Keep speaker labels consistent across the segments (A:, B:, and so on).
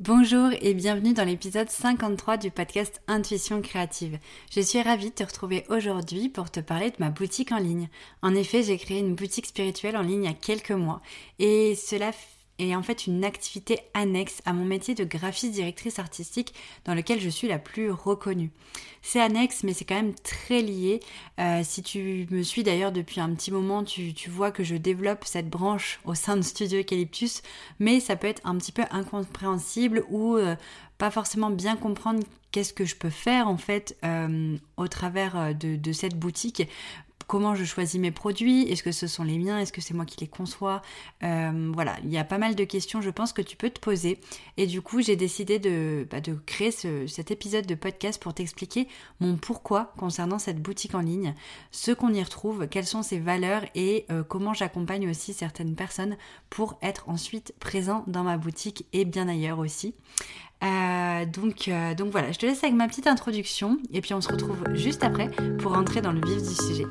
A: Bonjour et bienvenue dans l'épisode 53 du podcast Intuition créative. Je suis ravie de te retrouver aujourd'hui pour te parler de ma boutique en ligne. En effet, j'ai créé une boutique spirituelle en ligne il y a quelques mois et cela est en fait une activité annexe à mon métier de graphiste directrice artistique dans lequel je suis la plus reconnue. C'est annexe mais c'est quand même très lié. Euh, si tu me suis d'ailleurs depuis un petit moment, tu, vois que je développe cette branche au sein de Studio Eucalyptus, mais ça peut être un petit peu incompréhensible ou euh, pas forcément bien comprendre qu'est-ce que je peux faire en fait euh, au travers de, de, cette boutique comment je choisis mes produits, est-ce que ce sont les miens, est-ce que c'est moi qui les conçois euh, Voilà, il y a pas mal de questions, je pense, que tu peux te poser. Et du coup, j'ai décidé de, bah, créer cet épisode de podcast pour t'expliquer mon pourquoi concernant cette boutique en ligne, ce qu'on y retrouve, quelles sont ses valeurs et euh, comment j'accompagne aussi certaines personnes pour être ensuite présent dans ma boutique et bien ailleurs aussi. Euh, donc, euh, donc voilà, je te laisse avec ma petite introduction et puis on se retrouve juste après pour rentrer dans le vif du sujet.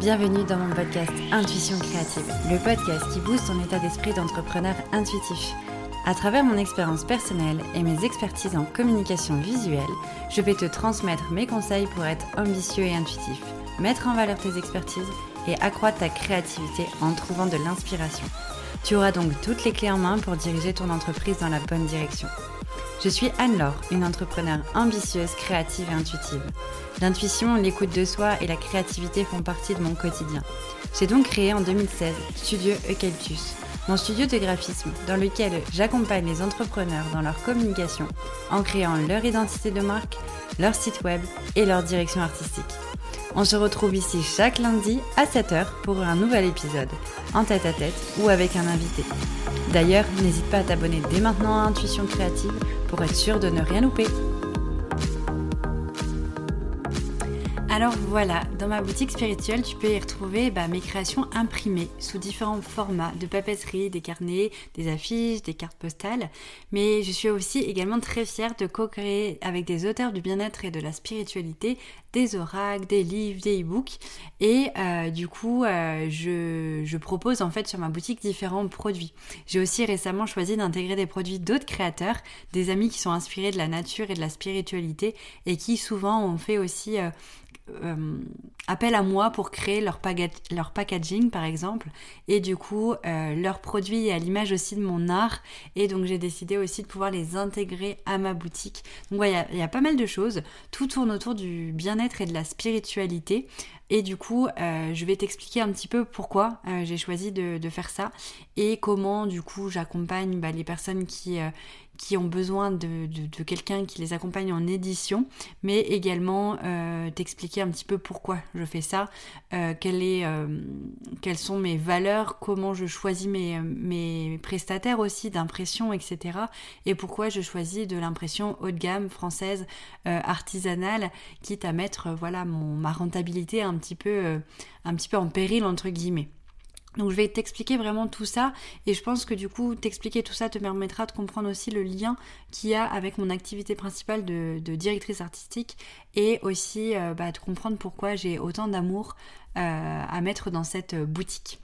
A: Bienvenue dans mon podcast Intuition créative, le podcast qui booste ton état d'esprit d'entrepreneur intuitif. À travers mon expérience personnelle et mes expertises en communication visuelle, je vais te transmettre mes conseils pour être ambitieux et intuitif, mettre en valeur tes expertises et accroître ta créativité en trouvant de l'inspiration. Tu auras donc toutes les clés en main pour diriger ton entreprise dans la bonne direction. Je suis Anne-Laure, une entrepreneure ambitieuse, créative et intuitive. L'intuition, l'écoute de soi et la créativité font partie de mon quotidien. J'ai donc créé en 2016 Studio Eucalyptus, mon studio de graphisme dans lequel j'accompagne les entrepreneurs dans leur communication en créant leur identité de marque, leur site web et leur direction artistique. On se retrouve ici chaque lundi à 7h pour un nouvel épisode, en tête à tête ou avec un invité. D'ailleurs, n'hésite pas à t'abonner dès maintenant à Intuition Créative pour être sûr de ne rien louper. Alors voilà, dans ma boutique spirituelle, tu peux y retrouver bah, mes créations imprimées sous différents formats de papeterie, des carnets, des affiches, des cartes postales. Mais je suis aussi également très fière de co-créer avec des auteurs du bien-être et de la spiritualité des oracles, des livres, des e-books. Et euh, du coup, euh, je, propose en fait sur ma boutique différents produits. J'ai aussi récemment choisi d'intégrer des produits d'autres créateurs, des amis qui sont inspirés de la nature et de la spiritualité et qui souvent ont fait aussi euh, euh, appellent à moi pour créer leur, leur, packaging par exemple. Et du coup euh, leurs produits à l'image aussi de mon art. Et donc j'ai décidé aussi de pouvoir les intégrer à ma boutique. Donc voilà il y, a pas mal de choses. Tout tourne autour du bien-être et de la spiritualité. Et du coup euh, je vais t'expliquer un petit peu pourquoi j'ai choisi de, faire ça. Et comment du coup j'accompagne bah, les personnes qui qui ont besoin de, quelqu'un qui les accompagne en édition, mais également euh, t'expliquer un petit peu pourquoi je fais ça, euh, euh, quelles sont mes valeurs, comment je choisis mes, mes prestataires aussi d'impression, etc. Et pourquoi je choisis de l'impression haut de gamme française artisanale, quitte à mettre voilà mon, ma rentabilité un petit peu, un petit peu en péril entre guillemets. Donc je vais t'expliquer vraiment tout ça et je pense que du coup t'expliquer tout ça te permettra de comprendre aussi le lien qu'il y a avec mon activité principale de, directrice artistique et aussi euh, bah, de comprendre pourquoi j'ai autant d'amour euh, à mettre dans cette boutique.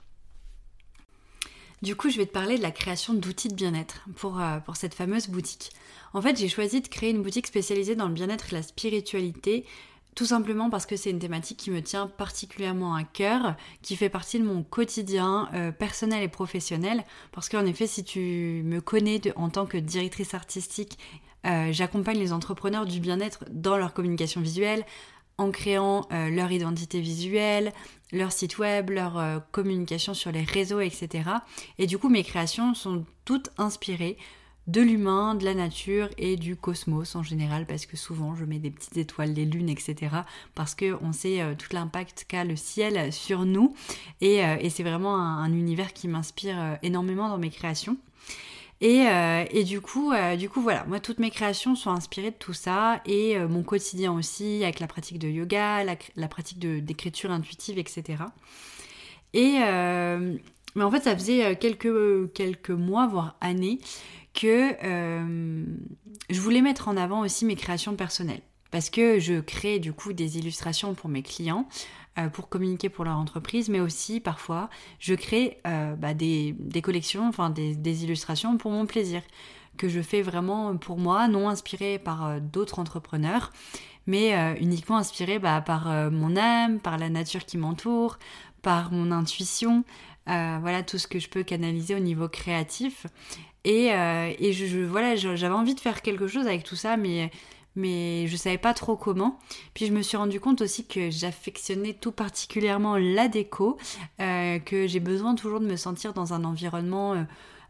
A: Du coup je vais te parler de la création d'outils de bien-être euh, pour cette fameuse boutique. En fait j'ai choisi de créer une boutique spécialisée dans le bien-être et la spiritualité tout simplement parce que c'est une thématique qui me tient particulièrement à cœur, qui fait partie de mon quotidien euh, personnel et professionnel. Parce qu'en effet, si tu me connais en tant que directrice artistique, euh, j'accompagne les entrepreneurs du bien-être dans leur communication visuelle, en créant euh, leur identité visuelle, leur site web, leur communication sur les réseaux, etc. Et du coup, mes créations sont toutes inspirées de l'humain, de la nature et du cosmos en général, parce que souvent je mets des petites étoiles, des lunes, etc. Parce qu'on sait euh, tout l'impact qu'a le ciel sur nous. Et, euh, c'est vraiment un, univers qui m'inspire euh, énormément dans mes créations. Et, du coup, du coup, voilà, moi toutes mes créations sont inspirées de tout ça et mon quotidien aussi, avec la pratique de yoga, la, pratique d'écriture intuitive, etc. Et mais en fait, ça faisait quelques, quelques mois, voire années, que euh, je voulais mettre en avant aussi mes créations personnelles. parce que je crée du coup des illustrations pour mes clients, euh, pour communiquer pour leur entreprise, mais aussi parfois je crée euh, bah, des, collections, enfin des, illustrations pour mon plaisir, que je fais vraiment pour moi, non inspiré par d'autres entrepreneurs, mais uniquement inspiré bah, par mon âme, par la nature qui m'entoure, par mon intuition, voilà tout ce que je peux canaliser au niveau créatif. Et, je, voilà, j'avais envie de faire quelque chose avec tout ça, mais mais je savais pas trop comment. Puis je me suis rendu compte aussi que j'affectionnais tout particulièrement la déco, euh, que j'ai besoin toujours de me sentir dans un environnement euh,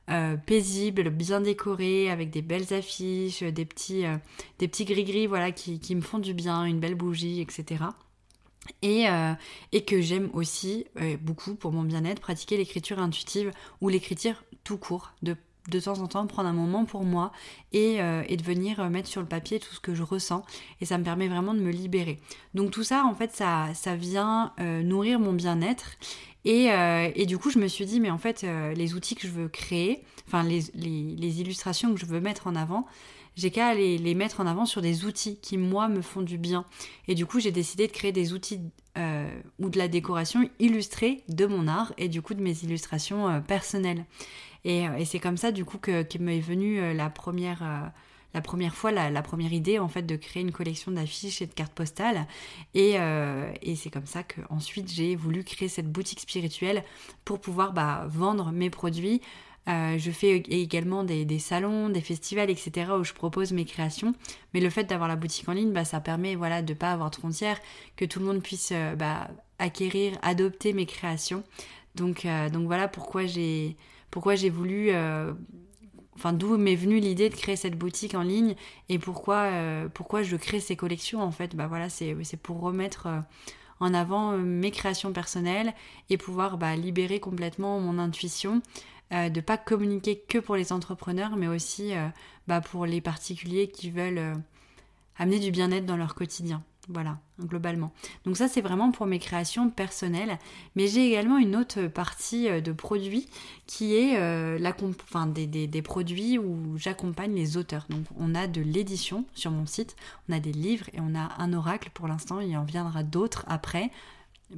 A: euh, paisible, bien décoré, avec des belles affiches, des petits, petits gris-gris voilà, qui, qui, me font du bien, une belle bougie, etc. Et, et, que j'aime aussi beaucoup pour mon bien-être pratiquer l'écriture intuitive ou l'écriture tout court, de de temps en temps prendre un moment pour moi et, euh, de venir euh, mettre sur le papier tout ce que je ressens et ça me permet vraiment de me libérer. Donc tout ça en fait ça, ça vient euh, nourrir mon bien-être et, du coup je me suis dit mais en fait les outils que je veux créer, enfin les, les, illustrations que je veux mettre en avant, j'ai qu'à les, mettre en avant sur des outils qui moi me font du bien. Et du coup j'ai décidé de créer des outils ou de la décoration illustrée de mon art et du coup de mes illustrations personnelles. Euh, et, c'est comme ça, du coup, que, m'est venue euh, la première euh, la première fois, la, première idée en fait de créer une collection d'affiches et de cartes postales. Et, c'est comme ça que ensuite j'ai voulu créer cette boutique spirituelle pour pouvoir bah, vendre mes produits. Je fais également des, salons, des festivals, etc. où je propose mes créations. Mais le fait d'avoir la boutique en ligne, bah, ça permet voilà, de ne pas avoir de frontières, que tout le monde puisse bah, acquérir, adopter mes créations. Donc, donc voilà pourquoi j'ai voulu euh, enfin d'où m'est venue l'idée de créer cette boutique en ligne et pourquoi euh, pourquoi je crée ces collections en fait bah voilà c'est pour remettre euh, en avant mes créations personnelles et pouvoir bah, libérer complètement mon intuition de ne pas communiquer que pour les entrepreneurs mais aussi bah, pour les particuliers qui veulent amener du bien-être dans leur quotidien voilà, globalement. Donc ça, c'est vraiment pour mes créations personnelles. Mais j'ai également une autre partie euh, de produits qui est euh, la des, produits où j'accompagne les auteurs. Donc on a de l'édition sur mon site, on a des livres et on a un oracle pour l'instant. Il y en viendra d'autres après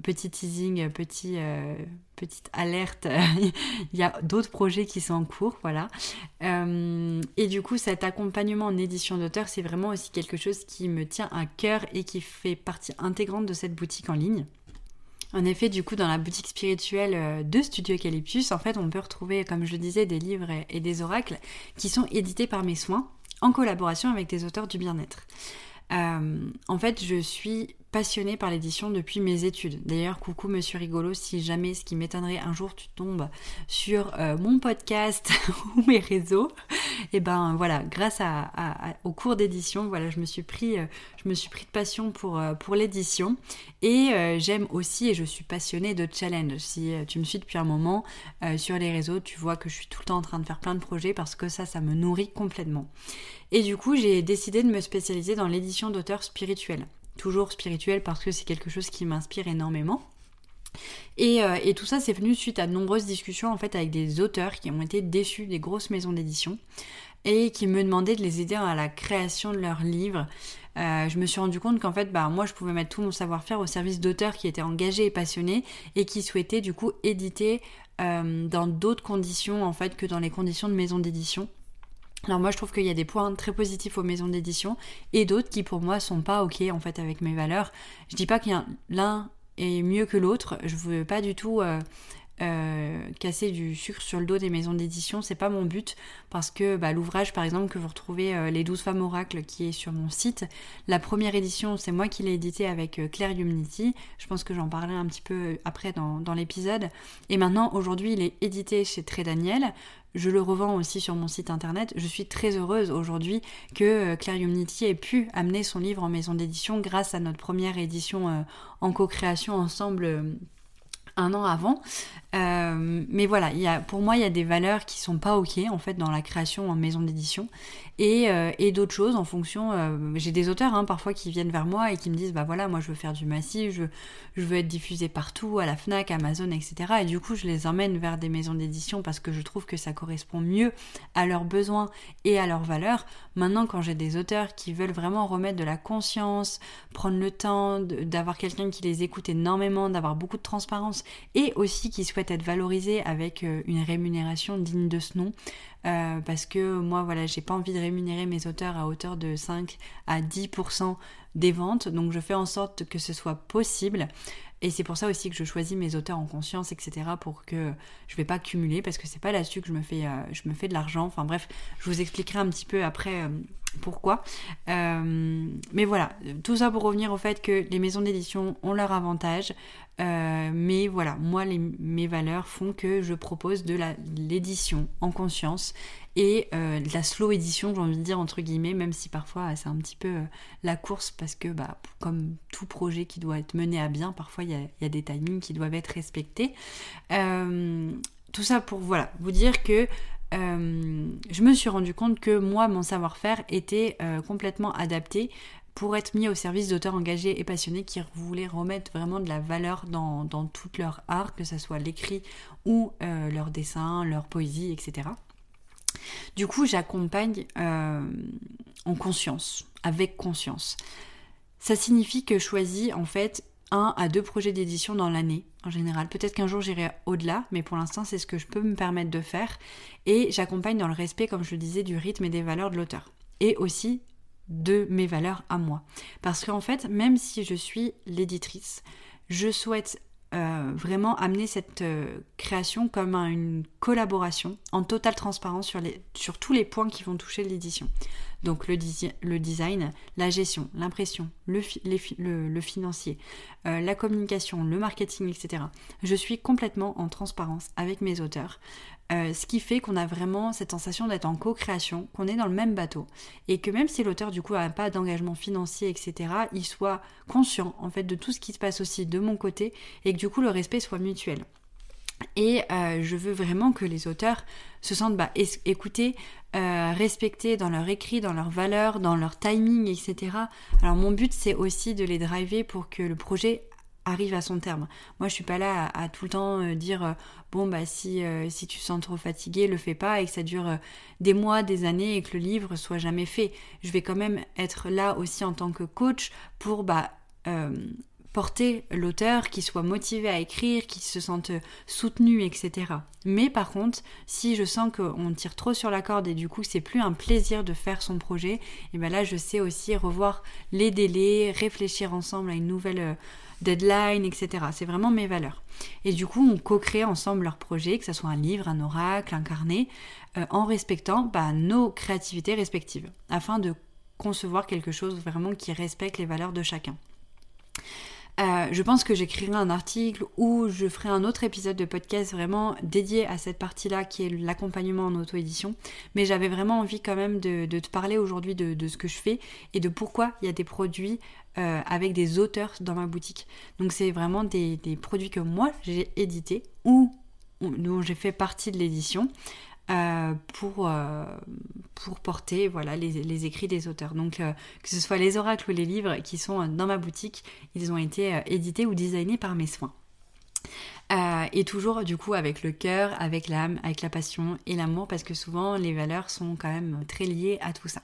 A: petit teasing, petit, euh, petite alerte, il y a d'autres projets qui sont en cours, voilà. Euh, et du coup, cet accompagnement en édition d'auteur, c'est vraiment aussi quelque chose qui me tient à cœur et qui fait partie intégrante de cette boutique en ligne. En effet, du coup, dans la boutique spirituelle euh, de Studio Eucalyptus, en fait, on peut retrouver, comme je le disais, des livres et des oracles qui sont édités par mes soins en collaboration avec des auteurs du bien-être. en fait, je suis passionnée par l'édition depuis mes études. D'ailleurs, coucou Monsieur Rigolo, si jamais ce qui m'étonnerait un jour tu tombes sur euh, mon podcast ou mes réseaux, et eh ben voilà, grâce au cours d'édition, voilà, je me suis pris, euh, je me suis pris de passion pour, euh, pour l'édition et j'aime aussi et je suis passionnée de challenge. Si tu me suis depuis un moment sur les réseaux, tu vois que je suis tout le temps en train de faire plein de projets parce que ça, ça me nourrit complètement. Et du coup, j'ai décidé de me spécialiser dans l'édition d'auteurs spirituels toujours spirituel parce que c'est quelque chose qui m'inspire énormément. Et, euh, et, tout ça, c'est venu suite à de nombreuses discussions en fait avec des auteurs qui ont été déçus des grosses maisons d'édition et qui me demandaient de les aider à la création de leurs livres. Euh, je me suis rendu compte qu'en fait, bah, moi, je pouvais mettre tout mon savoir-faire au service d'auteurs qui étaient engagés et passionnés et qui souhaitaient du coup éditer euh, dans d'autres conditions en fait que dans les conditions de maison d'édition. Alors moi je trouve qu'il y a des points très positifs aux maisons d'édition et d'autres qui pour moi sont pas ok en fait avec mes valeurs. Je dis pas qu'il y a l'un est mieux que l'autre, je veux pas du tout euh, euh, casser du sucre sur le dos des maisons d'édition, c'est pas mon but. Parce que bah, l'ouvrage par exemple que vous retrouvez euh, Les 12 femmes oracles qui est sur mon site, la première édition c'est moi qui l'ai édité avec euh, Claire Humanity, je pense que j'en parlerai un petit peu après dans, l'épisode, et maintenant aujourd'hui il est édité chez Très Daniel, je le revends aussi sur mon site internet. Je suis très heureuse aujourd'hui que Claire Humanity ait pu amener son livre en maison d'édition grâce à notre première édition en co-création ensemble un an avant. Euh, mais voilà, pour moi, il y a des valeurs qui sont pas ok en fait dans la création en maison d'édition et, euh, d'autres choses en fonction. Euh, j'ai des auteurs hein, parfois qui viennent vers moi et qui me disent bah voilà, moi je veux faire du massif, je, je veux être diffusé partout, à la Fnac, Amazon, etc. Et du coup, je les emmène vers des maisons d'édition parce que je trouve que ça correspond mieux à leurs besoins et à leurs valeurs. Maintenant, quand j'ai des auteurs qui veulent vraiment remettre de la conscience, prendre le temps d'avoir quelqu'un qui les écoute énormément, d'avoir beaucoup de transparence et aussi qui souhaitent être valorisés avec euh, une rémunération digne de ce nom. Euh, parce que moi, voilà, j'ai pas envie de rémunérer mes auteurs à hauteur de 5 à 10% des ventes, donc je fais en sorte que ce soit possible. Et c'est pour ça aussi que je choisis mes auteurs en conscience, etc. pour que je vais pas cumuler, parce que c'est pas là-dessus que je me fais, euh, je me fais de l'argent. Enfin bref, je vous expliquerai un petit peu après pourquoi. Euh, mais voilà, tout ça pour revenir au fait que les maisons d'édition ont leur avantage. Euh, mais voilà, moi, mes valeurs font que je propose de l'édition en conscience et euh, la slow édition, j'ai envie de dire, entre guillemets, même si parfois c'est un petit peu la course parce que, bah, comme tout projet qui doit être mené à bien, parfois il y a, des timings qui doivent être respectés. tout ça pour, voilà, vous dire que euh, je me suis rendu compte que moi, mon savoir-faire était euh, complètement adapté pour être mis au service d'auteurs engagés et passionnés qui voulaient remettre vraiment de la valeur dans, dans tout leur art, que ce soit l'écrit ou euh, leur dessin, leur poésie, etc. Du coup, j'accompagne en conscience, avec conscience. Ça signifie que je choisis en fait un à deux projets d'édition dans l'année en général. Peut-être qu'un jour j'irai au-delà, mais pour l'instant c'est ce que je peux me permettre de faire. Et j'accompagne dans le respect, comme je le disais, du rythme et des valeurs de l'auteur. Et aussi de mes valeurs à moi. Parce qu'en fait, même si je suis l'éditrice, je souhaite euh, vraiment amener cette euh, création comme une collaboration en totale transparence sur, tous les points qui vont toucher l'édition. Donc le, design, la gestion, l'impression, le, le, financier, euh, la communication, le marketing, etc. Je suis complètement en transparence avec mes auteurs. Euh, ce qui fait qu'on a vraiment cette sensation d'être en co-création, qu'on est dans le même bateau, et que même si l'auteur du coup n'a pas d'engagement financier, etc., il soit conscient en fait de tout ce qui se passe aussi de mon côté, et que du coup le respect soit mutuel. Et euh, je veux vraiment que les auteurs se sentent bah, écoutés, euh, respectés dans leur écrit, dans leurs valeurs, dans leur timing, etc. Alors mon but c'est aussi de les driver pour que le projet arrive à son terme. Moi je suis pas là à, tout le temps euh, dire bon bah si, si tu sens trop fatigué, le fais pas et que ça dure des mois, des années et que le livre soit jamais fait. Je vais quand même être là aussi en tant que coach pour bah porter l'auteur, qui soit motivé à écrire, qui se sente soutenu, etc. Mais par contre, si je sens qu'on tire trop sur la corde et du coup c'est plus un plaisir de faire son projet, et bien là je sais aussi revoir les délais, réfléchir ensemble à une nouvelle euh, deadline, etc. C'est vraiment mes valeurs. Et du coup on co-crée ensemble leur projet, que ce soit un livre, un oracle, un carnet, euh, en respectant bah, nos créativités respectives, afin de concevoir quelque chose vraiment qui respecte les valeurs de chacun. Euh, je pense que j'écrirai un article ou je ferai un autre épisode de podcast vraiment dédié à cette partie-là qui est l'accompagnement en auto-édition. Mais j'avais vraiment envie quand même de, te parler aujourd'hui de, ce que je fais et de pourquoi il y a des produits euh, avec des auteurs dans ma boutique. Donc c'est vraiment des, produits que moi j'ai édités ou dont j'ai fait partie de l'édition. Euh, pour, euh, pour porter voilà, les, écrits des auteurs. Donc euh, que ce soit les oracles ou les livres qui sont dans ma boutique, ils ont été édités ou designés par mes soins. et toujours du coup avec le cœur, avec l'âme, avec la passion et l'amour parce que souvent les valeurs sont quand même très liées à tout ça.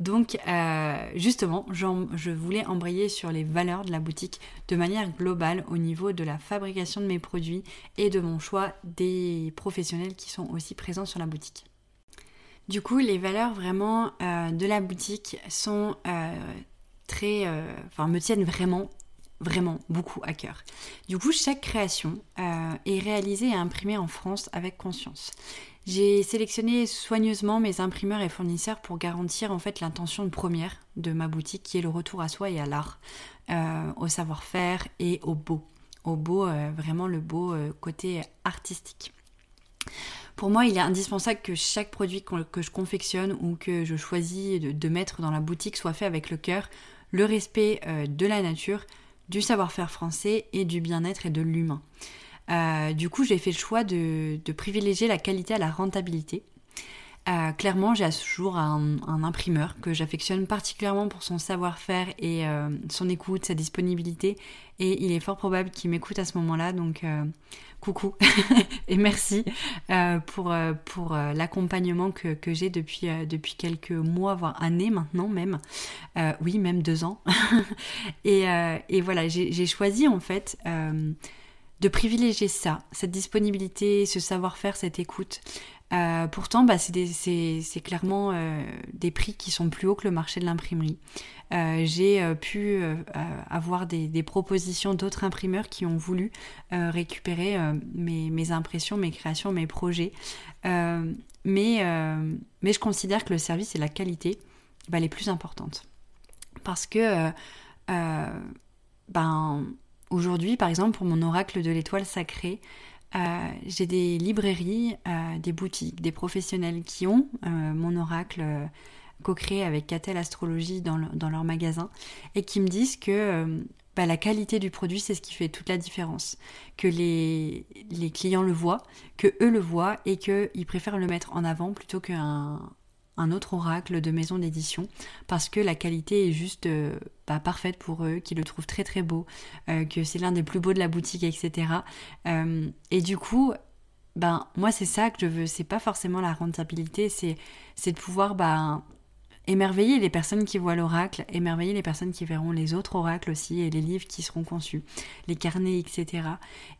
A: Donc euh, justement, je voulais embrayer sur les valeurs de la boutique de manière globale au niveau de la fabrication de mes produits et de mon choix des professionnels qui sont aussi présents sur la boutique. Du coup, les valeurs vraiment euh, de la boutique sont euh, très, enfin me tiennent vraiment vraiment beaucoup à cœur. Du coup, chaque création est réalisée et imprimée en France avec conscience. J'ai sélectionné soigneusement mes imprimeurs et fournisseurs pour garantir en fait l'intention première de ma boutique qui est le retour à soi et à l'art, euh, au savoir-faire et au beau. Au beau, euh, vraiment le beau euh, côté artistique. Pour moi, il est indispensable que chaque produit que je confectionne ou que je choisis de, mettre dans la boutique soit fait avec le cœur, le respect de la nature, du savoir-faire français et du bien-être et de l'humain. Euh, du coup, j'ai fait le choix de, privilégier la qualité à la rentabilité. Euh, clairement, j'ai à ce jour un, imprimeur que j'affectionne particulièrement pour son savoir-faire et euh, son écoute, sa disponibilité. Et il est fort probable qu'il m'écoute à ce moment-là. Donc, coucou et merci pour, l'accompagnement que, j'ai depuis, quelques mois, voire années maintenant même. oui, même deux ans. et, voilà, j'ai choisi en fait de privilégier ça, cette disponibilité, ce savoir-faire, cette écoute. Euh, pourtant, bah, c'est clairement euh, des prix qui sont plus hauts que le marché de l'imprimerie. Euh, j'ai pu avoir des, propositions d'autres imprimeurs qui ont voulu récupérer mes, impressions, mes créations, mes projets. mais, je considère que le service et la qualité bah, les plus importantes. Parce que ben, Aujourd'hui, par exemple, pour mon oracle de l'étoile sacrée, euh, j'ai des librairies, euh, des boutiques, des professionnels qui ont euh, mon oracle co-créé avec Catel Astrologie dans, leur magasin et qui me disent que bah, la qualité du produit, c'est ce qui fait toute la différence. Que les, clients le voient, que eux le voient et qu'ils préfèrent le mettre en avant plutôt qu'un un autre oracle de maison d'édition parce que la qualité est juste euh, parfaite pour eux, qu'ils le trouvent très très beau, euh, que c'est l'un des plus beaux de la boutique, etc. Euh, et du coup, ben moi c'est ça que je veux, c'est pas forcément la rentabilité, c'est de pouvoir ben, émerveiller les personnes qui voient l'oracle, émerveiller les personnes qui verront les autres oracles aussi et les livres qui seront conçus, les carnets, etc.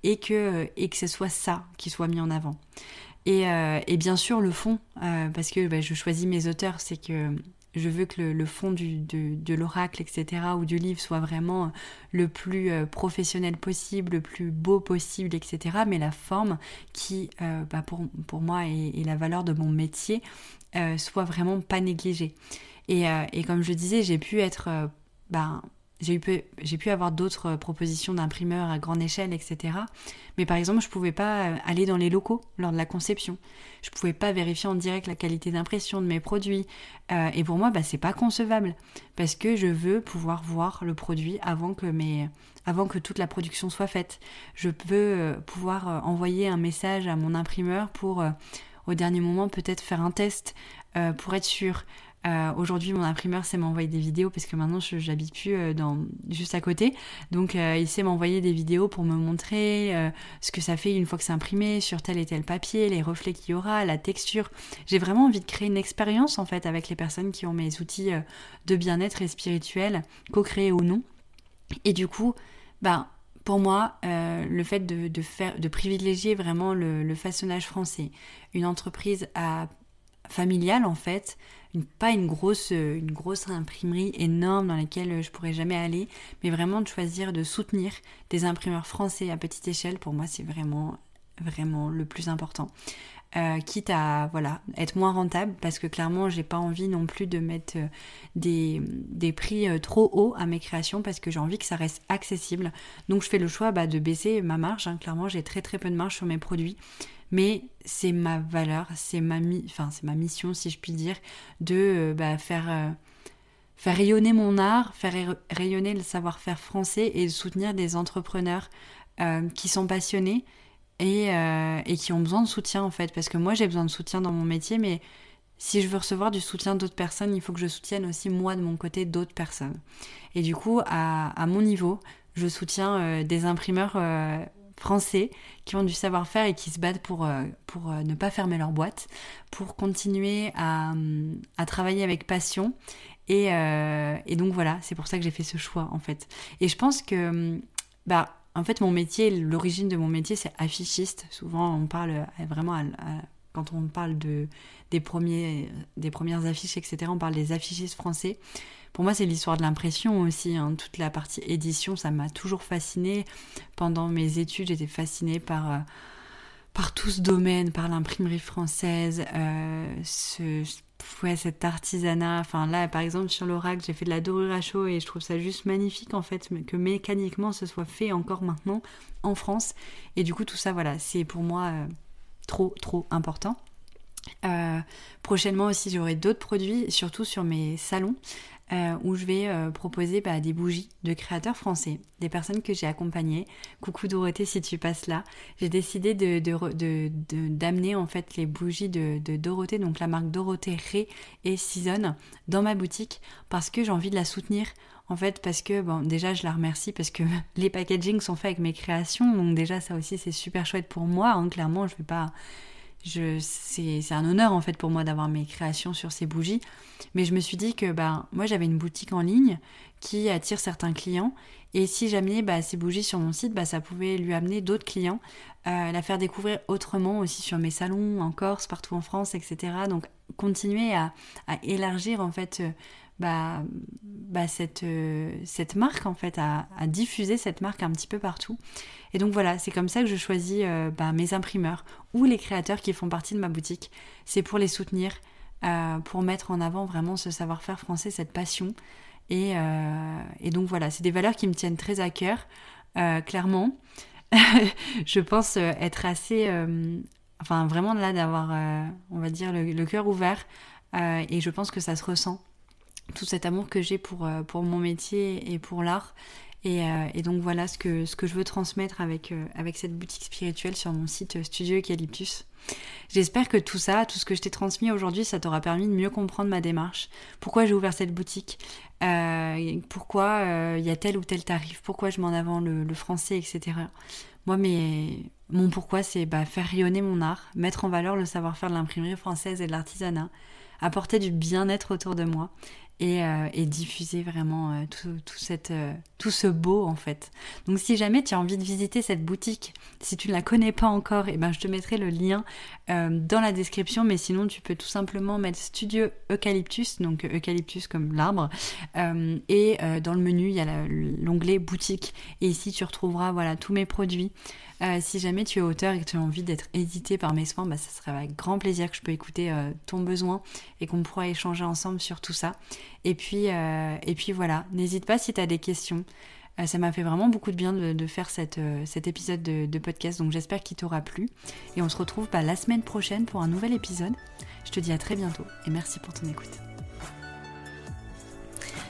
A: Et que, et que ce soit ça qui soit mis en avant. Euh, et, bien sûr le fond, euh, parce que bah, je choisis mes auteurs, c'est que je veux que le, fond de, l'oracle, etc., ou du livre soit vraiment le plus euh, professionnel possible, le plus beau possible, etc. Mais la forme qui, bah, pour, moi, est, la valeur de mon métier, soit vraiment pas négligée. Et, comme je disais, j'ai pu être... Bah, j'ai pu, avoir d'autres propositions d'imprimeurs à grande échelle, etc. Mais par exemple, je ne pouvais pas euh, aller dans les locaux lors de la conception. Je ne pouvais pas vérifier en direct la qualité d'impression de mes produits. Euh, et pour moi, bah, c'est pas concevable. Parce que je veux pouvoir voir le produit avant que, toute la production soit faite. Je euh, pouvoir envoyer un message à mon imprimeur pour, au dernier moment, peut-être faire un test pour être sûr. Euh, aujourd'hui, mon imprimeur sait m'envoyer des vidéos parce que maintenant, je n'habite plus euh, dans, juste à côté. Donc, euh, il sait m'envoyer des vidéos pour me montrer ce que ça fait une fois que c'est imprimé sur tel et tel papier, les reflets qu'il y aura, la texture. J'ai vraiment envie de créer une expérience en fait avec les personnes qui ont mes outils de bien-être et spirituel, co-créés ou non. Et du coup, ben, pour moi, le fait de privilégier vraiment le, le façonnage français, une entreprise à familiale en fait, pas une grosse, une grosse imprimerie énorme dans laquelle je pourrais jamais aller, mais vraiment de choisir de soutenir des imprimeurs français à petite échelle, pour moi c'est vraiment vraiment le plus important. Euh, quitte à voilà être moins rentable parce que clairement j'ai pas envie non plus de mettre euh, des, prix euh, trop hauts à mes créations parce que j'ai envie que ça reste accessible donc je fais le choix bah, de baisser ma marge hein. clairement j'ai très très peu de marge sur mes produits mais c'est ma valeur, c'est ma, mission, si je puis dire, de euh, bah, faire, euh, faire rayonner mon art, faire rayonner le savoir-faire français et soutenir des entrepreneurs euh, qui sont passionnés et, qui ont besoin de soutien en fait. Parce que moi, j'ai besoin de soutien dans mon métier, mais si je veux recevoir du soutien d'autres personnes, il faut que je soutienne aussi moi de mon côté d'autres personnes. Et du coup, à mon niveau, je soutiens des imprimeurs français qui ont du savoir-faire et qui se battent pour, euh, euh, ne pas fermer leur boîte, pour continuer à, à travailler avec passion. Et, euh, et donc voilà, c'est pour ça que j'ai fait ce choix en fait. Et je pense que, bah, en fait, mon métier, l'origine de mon métier, c'est affichiste. Souvent, on parle vraiment, quand on parle de, des, premiers, des premières affiches, etc., on parle des affichistes français. Pour moi, c'est l'histoire de l'impression aussi. Hein. Toute la partie édition, ça m'a toujours fascinée. Pendant mes études, j'étais fascinée par, euh, par tout ce domaine, par l'imprimerie française, euh, ce, cet artisanat. Enfin, là, par exemple, sur l'oracle, j'ai fait de la dorure à chaud et je trouve ça juste magnifique, en fait, que mécaniquement, ce soit fait encore maintenant en France. Et du coup, tout ça, voilà, c'est pour moi euh, trop, trop important. prochainement aussi, j'aurai d'autres produits, surtout sur mes salons. Euh, où je vais euh, proposer bah, des bougies de créateurs français, des personnes que j'ai accompagnées. Coucou Dorothée si tu passes là. J'ai décidé d'amener en fait les bougies de, Dorothée, donc la marque Dorothée Ré et Season, dans ma boutique parce que j'ai envie de la soutenir. En fait, parce que, bon, déjà, je la remercie parce que les packagings sont faits avec mes créations. Donc, déjà, ça aussi, c'est super chouette pour moi. Hein. Clairement, je vais pas c'est un honneur en fait pour moi d'avoir mes créations sur ces bougies. Mais je me suis dit que bah, moi j'avais une boutique en ligne qui attire certains clients. Et si j'amenais bah, ces bougies sur mon site, bah, ça pouvait lui amener d'autres clients, euh, la faire découvrir autrement aussi sur mes salons en Corse, partout en France, etc. Donc continuer à, élargir en fait euh, bah, cette, euh, cette marque en fait, à, diffuser cette marque un petit peu partout. Et donc voilà, c'est comme ça que je choisis mes imprimeurs ou les créateurs qui font partie de ma boutique. C'est pour les soutenir, pour mettre en avant vraiment ce savoir-faire français, cette passion. Et, et donc voilà, c'est des valeurs qui me tiennent très à cœur, clairement. je pense être assez, enfin vraiment là d'avoir, on va dire, le, le cœur ouvert. et je pense que ça se ressent tout cet amour que j'ai euh, pour mon métier et pour l'art. Et, euh, et, donc voilà ce que, ce que je veux transmettre avec, euh, avec cette boutique spirituelle sur mon site Studio Eucalyptus. J'espère que tout ça, tout ce que je t'ai transmis aujourd'hui, ça t'aura permis de mieux comprendre ma démarche. Pourquoi j'ai ouvert cette boutique? Pourquoi il y a tel ou tel tarif? Pourquoi je m'en avant le, le, français, etc. Moi, mais, mon pourquoi, c'est bah, faire rayonner mon art, mettre en valeur le savoir-faire de l'imprimerie française et de l'artisanat, apporter du bien-être autour de moi euh, et, diffuser vraiment euh, tout, cette, euh, tout ce beau en fait. Donc si jamais tu as envie de visiter cette boutique, si tu ne la connais pas encore, et eh ben, je te mettrai le lien dans la description, mais sinon tu peux tout simplement mettre Studio Eucalyptus, donc Eucalyptus comme l'arbre, et dans le menu il y a l'onglet boutique, et ici tu retrouveras voilà tous mes produits. Si jamais tu es auteur et que tu as envie d'être édité par mes soins, bah, ça serait avec grand plaisir que je peux écouter ton besoin et qu'on pourra échanger ensemble sur tout ça. Et puis, euh, et puis voilà, n'hésite pas si tu as des questions. Euh, ça m'a fait vraiment beaucoup de bien de, faire euh, cet épisode de, podcast, donc j'espère qu'il t'aura plu. Et on se retrouve bah, la semaine prochaine pour un nouvel épisode. Je te dis à très bientôt et merci pour ton écoute.